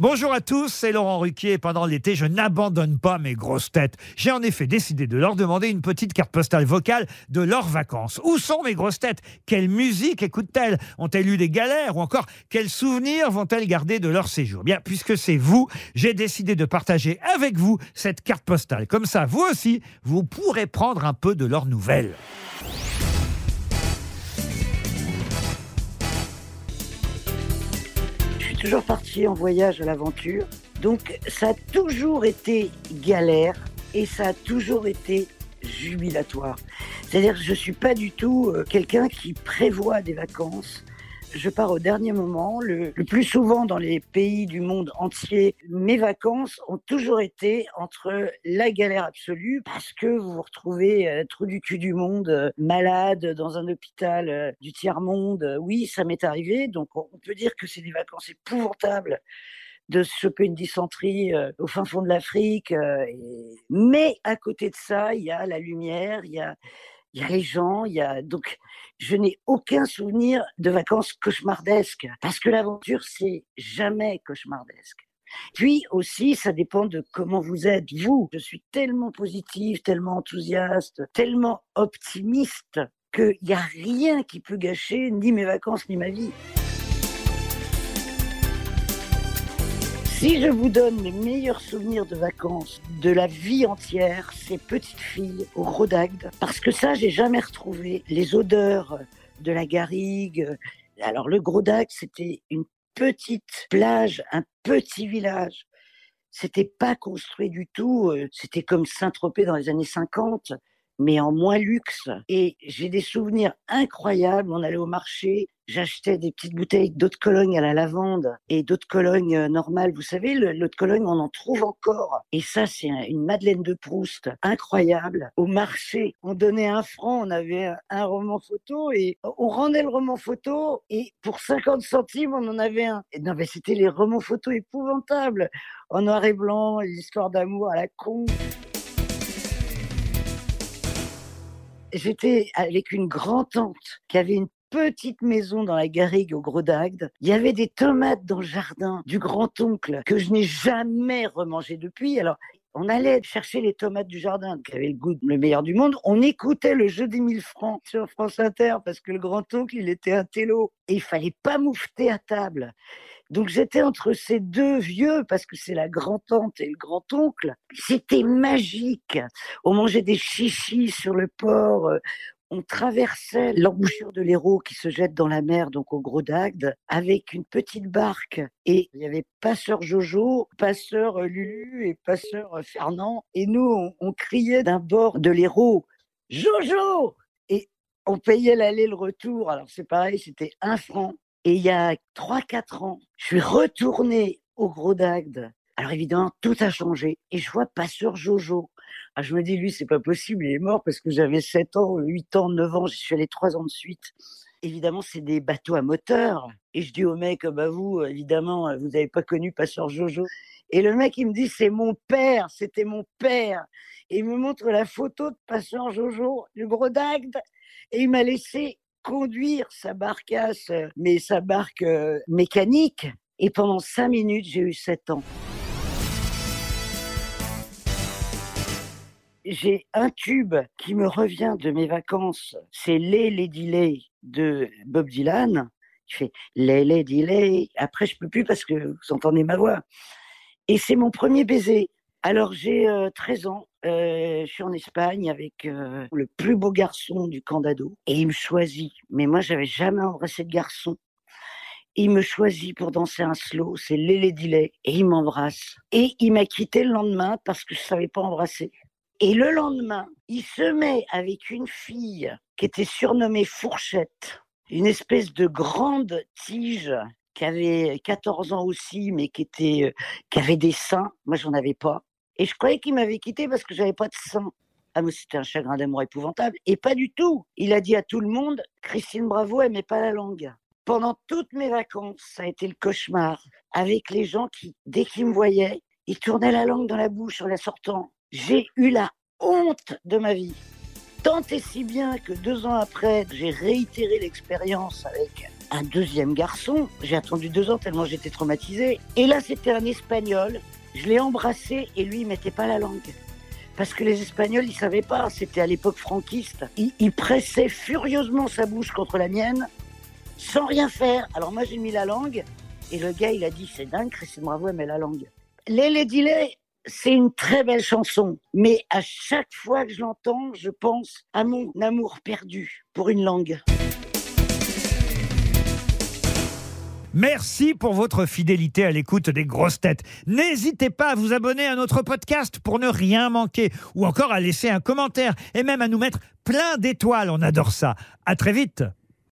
Bonjour à tous, c'est Laurent Ruquier. Pendant l'été, je n'abandonne pas mes grosses têtes. J'ai en effet décidé de leur demander une petite carte postale vocale de leurs vacances. Où sont mes grosses têtes? Quelle musique écoutent-elles? Ont-elles eu des galères? Ou encore, quels souvenirs vont-elles garder de leur séjour? Bien, puisque c'est vous, j'ai décidé de partager avec vous cette carte postale. Comme ça, vous aussi, vous pourrez prendre un peu de leurs nouvelles. Toujours parti en voyage à l'aventure. Donc ça a toujours été galère et ça a toujours été jubilatoire. C'est-à-dire que je ne suis pas du tout euh, quelqu'un qui prévoit des vacances. Je pars au dernier moment. Le, plus souvent dans les pays du monde entier, mes vacances ont toujours été entre la galère absolue parce que vous vous retrouvez euh, trou du cul du monde, euh, malade dans un hôpital euh, du tiers-monde. Oui, ça m'est arrivé. Donc on peut dire que c'est des vacances épouvantables de se choper une dysenterie euh, au fin fond de l'Afrique. Mais à côté de ça, il y a la lumière, il y a, il y a les gens, il y a donc je n'ai aucun souvenir de vacances cauchemardesques parce que l'aventure c'est jamais cauchemardesque. Puis aussi, ça dépend de comment vous êtes, vous. Je suis tellement positive, tellement enthousiaste, tellement optimiste qu'il n'y a rien qui peut gâcher ni mes vacances ni ma vie. Si je vous donne mes meilleurs souvenirs de vacances de la vie entière, c'est petite fille au Rodagde, parce que ça, j'ai jamais retrouvé les odeurs de la garrigue. Alors le Grodagde, c'était une petite plage, un petit village. C'était pas construit du tout. euh, C'était comme Saint-Tropez dans les années 50, mais en moins luxe. Et j'ai des souvenirs incroyables. On allait au marché, j'achetais des petites bouteilles d'eau de Cologne à la lavande et d'eau de Cologne euh, normale. Vous savez, le- l'eau de Cologne, on en trouve encore. Et ça, c'est un- une Madeleine de Proust incroyable. Au marché, on donnait un franc, on avait un, un roman photo et on rendait le roman photo et pour 50 centimes, on en avait un. Et non, mais c'était les romans photos épouvantables en noir et blanc, l'histoire d'amour à la con. J'étais avec une grand-tante qui avait une petite maison dans la garrigue au Gros d'Agde. Il y avait des tomates dans le jardin du grand-oncle que je n'ai jamais remangé depuis. Alors, on allait chercher les tomates du jardin qui avaient le goût le meilleur du monde. On écoutait le jeu des mille francs sur France Inter parce que le grand-oncle, il était un télo. Et il fallait pas moufter à table. Donc j'étais entre ces deux vieux parce que c'est la grand-tante et le grand-oncle. C'était magique. On mangeait des chichis sur le port. euh, On traversait l'embouchure de l'Hérault qui se jette dans la mer, donc au Gros d'Agde, avec une petite barque. Et il y avait passeur Jojo, passeur Lulu et passeur Fernand. Et nous, on, on criait d'un bord de l'Hérault, Jojo Et on payait l'aller, le retour. Alors c'est pareil, c'était un franc. Et il y a 3-4 ans, je suis retournée au Gros d'Agde. Alors évidemment, tout a changé. Et je vois Passeur Jojo. Ah, je me dis, lui, c'est pas possible, il est mort parce que j'avais 7 ans, 8 ans, 9 ans, j'y suis allée 3 ans de suite. Évidemment, c'est des bateaux à moteur. Et je dis au mec, bah vous, évidemment, vous n'avez pas connu Passeur Jojo. Et le mec, il me dit, c'est mon père, c'était mon père. Et il me montre la photo de Passeur Jojo, du Gros d'Agde. Et il m'a laissé conduire sa barcasse, euh, mais sa barque euh, mécanique. Et pendant cinq minutes, j'ai eu sept ans. J'ai un tube qui me revient de mes vacances. C'est Les Lady Lay de Bob Dylan. Je fais Les Lady Lay. Après, je peux plus parce que vous entendez ma voix. Et c'est mon premier baiser. Alors, j'ai euh, 13 ans. Euh, je suis en Espagne avec euh, le plus beau garçon du camp d'ado. Et il me choisit. Mais moi, j'avais jamais embrassé de garçon. Il me choisit pour danser un slow, c'est Lélé Dillet, et il m'embrasse. Et il m'a quitté le lendemain parce que je savais pas embrasser. Et le lendemain, il se met avec une fille qui était surnommée Fourchette, une espèce de grande tige qui avait 14 ans aussi, mais qui était, euh, qui avait des seins. Moi, j'en avais pas. Et je croyais qu'il m'avait quitté parce que j'avais pas de seins. Ah, mais c'était un chagrin d'amour épouvantable. Et pas du tout. Il a dit à tout le monde, Christine Bravo aimait pas la langue. Pendant toutes mes vacances, ça a été le cauchemar. Avec les gens qui, dès qu'ils me voyaient, ils tournaient la langue dans la bouche en la sortant. J'ai eu la honte de ma vie. Tant et si bien que deux ans après, j'ai réitéré l'expérience avec un deuxième garçon. J'ai attendu deux ans tellement j'étais traumatisée. Et là, c'était un Espagnol. Je l'ai embrassé et lui, il mettait pas la langue. Parce que les Espagnols, ils savaient pas. C'était à l'époque franquiste. Il, pressait furieusement sa bouche contre la mienne, sans rien faire. Alors moi, j'ai mis la langue. Et le gars, il a dit, c'est dingue, Christine Bravo, elle met la langue. Les Lady Lay, c'est une très belle chanson. Mais à chaque fois que je l'entends, je pense à mon amour perdu pour une langue. Merci pour votre fidélité à l'écoute des grosses têtes. N'hésitez pas à vous abonner à notre podcast pour ne rien manquer, ou encore à laisser un commentaire, et même à nous mettre plein d'étoiles. On adore ça. À très vite.